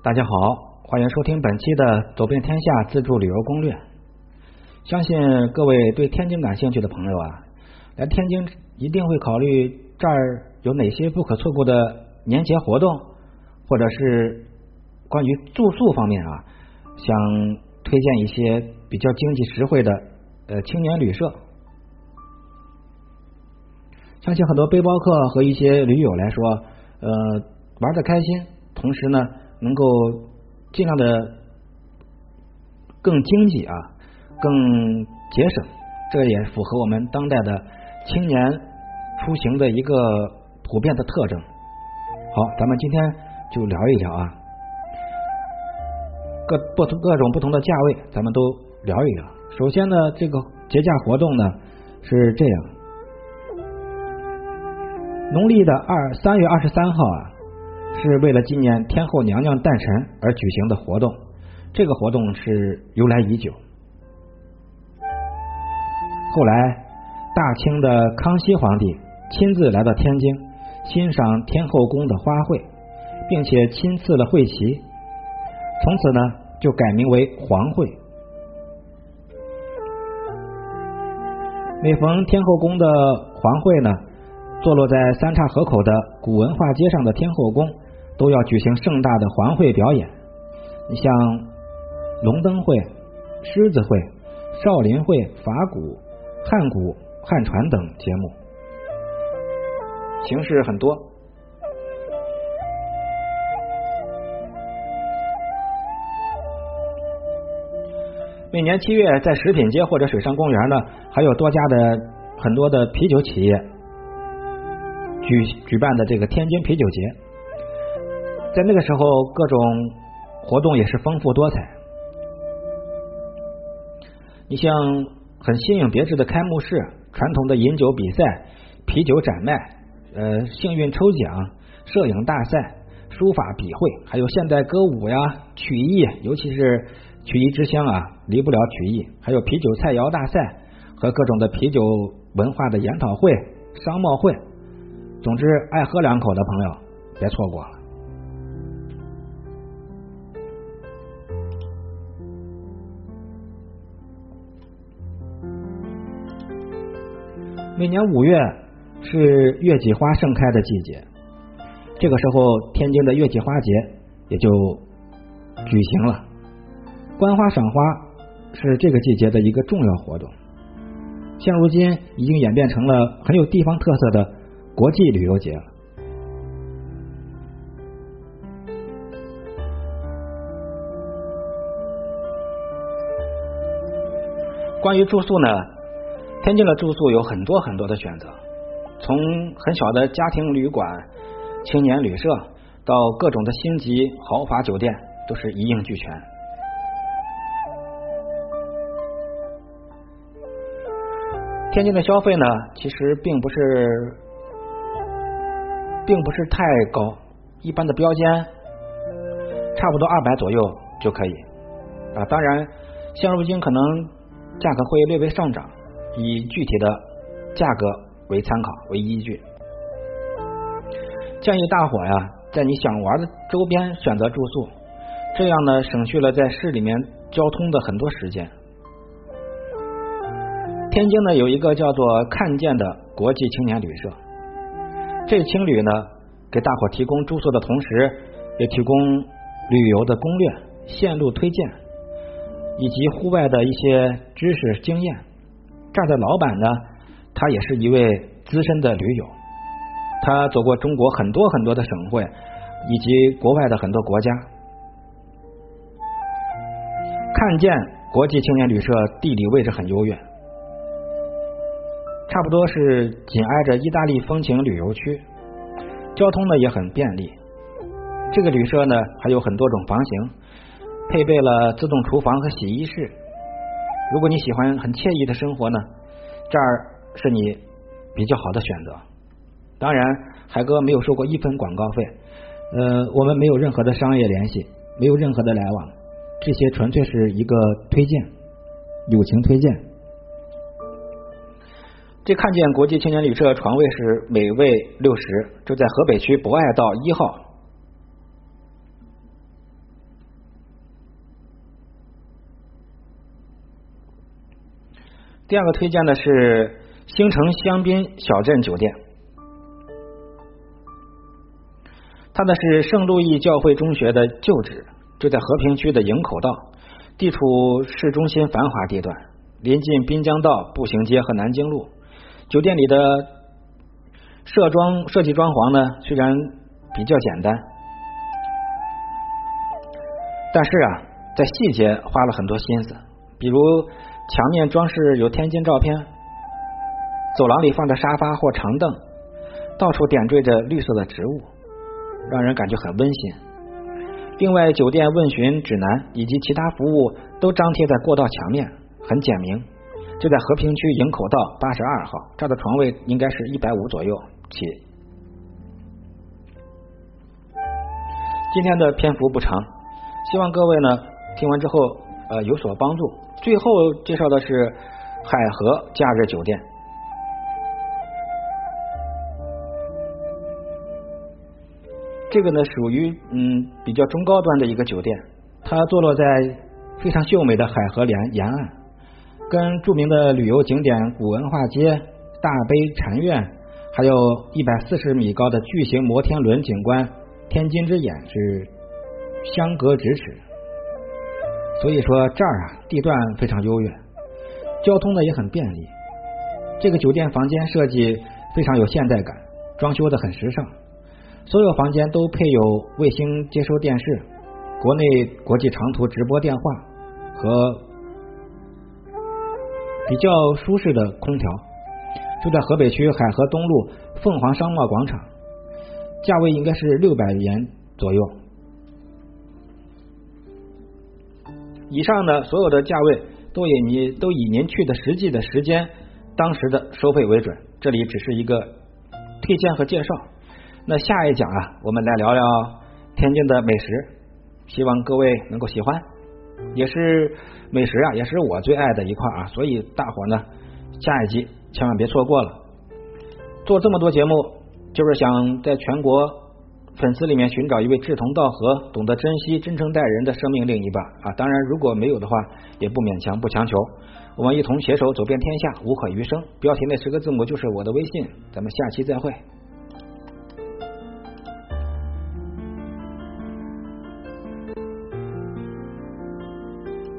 大家好，欢迎收听本期的《走遍天下自助旅游攻略》。相信各位对天津感兴趣的朋友啊，来天津一定会考虑这儿有哪些不可错过的年节活动，或者是关于住宿方面啊，想推荐一些比较经济实惠的呃青年旅社。相信很多背包客和一些驴友来说，呃，玩的开心，同时呢，能够尽量的更经济啊，更节省，这也符合我们当代的青年出行的一个普遍的特征。好，咱们今天就聊一聊啊，各不同各种不同的价位，咱们都聊一聊。首先呢，这个节假活动呢是这样。农历的二三月二十三号啊，是为了纪念天后娘娘诞辰而举行的活动。这个活动是由来已久。后来，大清的康熙皇帝亲自来到天津，欣赏天后宫的花卉，并且亲赐了会旗，从此呢就改名为皇会。每逢天后宫的皇会呢。坐落在三岔河口的古文化街上的天后宫，都要举行盛大的环会表演。你像龙灯会、狮子会、少林会、法鼓、汉鼓、汉传等节目，形式很多。每年七月，在食品街或者水上公园呢，还有多家的很多的啤酒企业。举举办的这个天津啤酒节，在那个时候，各种活动也是丰富多彩。你像很新颖别致的开幕式、传统的饮酒比赛、啤酒展卖、呃幸运抽奖、摄影大赛、书法笔会，还有现代歌舞呀、曲艺，尤其是曲艺之乡啊，离不了曲艺。还有啤酒菜肴大赛和各种的啤酒文化的研讨会、商贸会。总之，爱喝两口的朋友别错过了。每年五月是月季花盛开的季节，这个时候天津的月季花节也就举行了。观花赏花是这个季节的一个重要活动，现如今已经演变成了很有地方特色的。国际旅游节了。关于住宿呢，天津的住宿有很多很多的选择，从很小的家庭旅馆、青年旅社，到各种的星级豪华酒店，都是一应俱全。天津的消费呢，其实并不是。并不是太高，一般的标间差不多二百左右就可以啊。当然，现如今可能价格会略微上涨，以具体的价格为参考为依据。建议大伙呀，在你想玩的周边选择住宿，这样呢，省去了在市里面交通的很多时间。天津呢，有一个叫做看见的国际青年旅社。这青旅呢，给大伙提供住宿的同时，也提供旅游的攻略、线路推荐，以及户外的一些知识经验。这儿的老板呢，他也是一位资深的驴友，他走过中国很多很多的省会，以及国外的很多国家。看见国际青年旅社地理位置很优越。差不多是紧挨着意大利风情旅游区，交通呢也很便利。这个旅社呢还有很多种房型，配备了自动厨房和洗衣室。如果你喜欢很惬意的生活呢，这儿是你比较好的选择。当然，海哥没有收过一分广告费，呃，我们没有任何的商业联系，没有任何的来往，这些纯粹是一个推荐，友情推荐。这看见国际青年旅社床位是每位六十，就在河北区博爱道一号。第二个推荐的是星城香槟小镇酒店，它的是圣路易教会中学的旧址，就在和平区的营口道，地处市中心繁华地段，临近滨江道步行街和南京路。酒店里的设装设计装潢呢，虽然比较简单，但是啊，在细节花了很多心思，比如墙面装饰有天津照片，走廊里放着沙发或长凳，到处点缀着绿色的植物，让人感觉很温馨。另外，酒店问询指南以及其他服务都张贴在过道墙面，很简明。就在和平区营口道八十二号，这儿的床位应该是一百五左右起。今天的篇幅不长，希望各位呢听完之后呃有所帮助。最后介绍的是海河假日酒店，这个呢属于嗯比较中高端的一个酒店，它坐落在非常秀美的海河沿沿岸。跟著名的旅游景点古文化街、大悲禅院，还有一百四十米高的巨型摩天轮景观天津之眼是相隔咫尺。所以说这儿啊地段非常优越，交通呢也很便利。这个酒店房间设计非常有现代感，装修的很时尚。所有房间都配有卫星接收电视、国内国际长途直播电话和。比较舒适的空调，就在河北区海河东路凤凰商贸广场，价位应该是六百元左右。以上的所有的价位都以您都以您去的实际的时间、当时的收费为准，这里只是一个推荐和介绍。那下一讲啊，我们来聊聊天津的美食，希望各位能够喜欢。也是美食啊，也是我最爱的一块啊，所以大伙呢，下一集千万别错过了。做这么多节目，就是想在全国粉丝里面寻找一位志同道合、懂得珍惜、真诚待人的生命另一半啊。当然，如果没有的话，也不勉强，不强求。我们一同携手走遍天下，无可余生。标题那十个字母就是我的微信，咱们下期再会。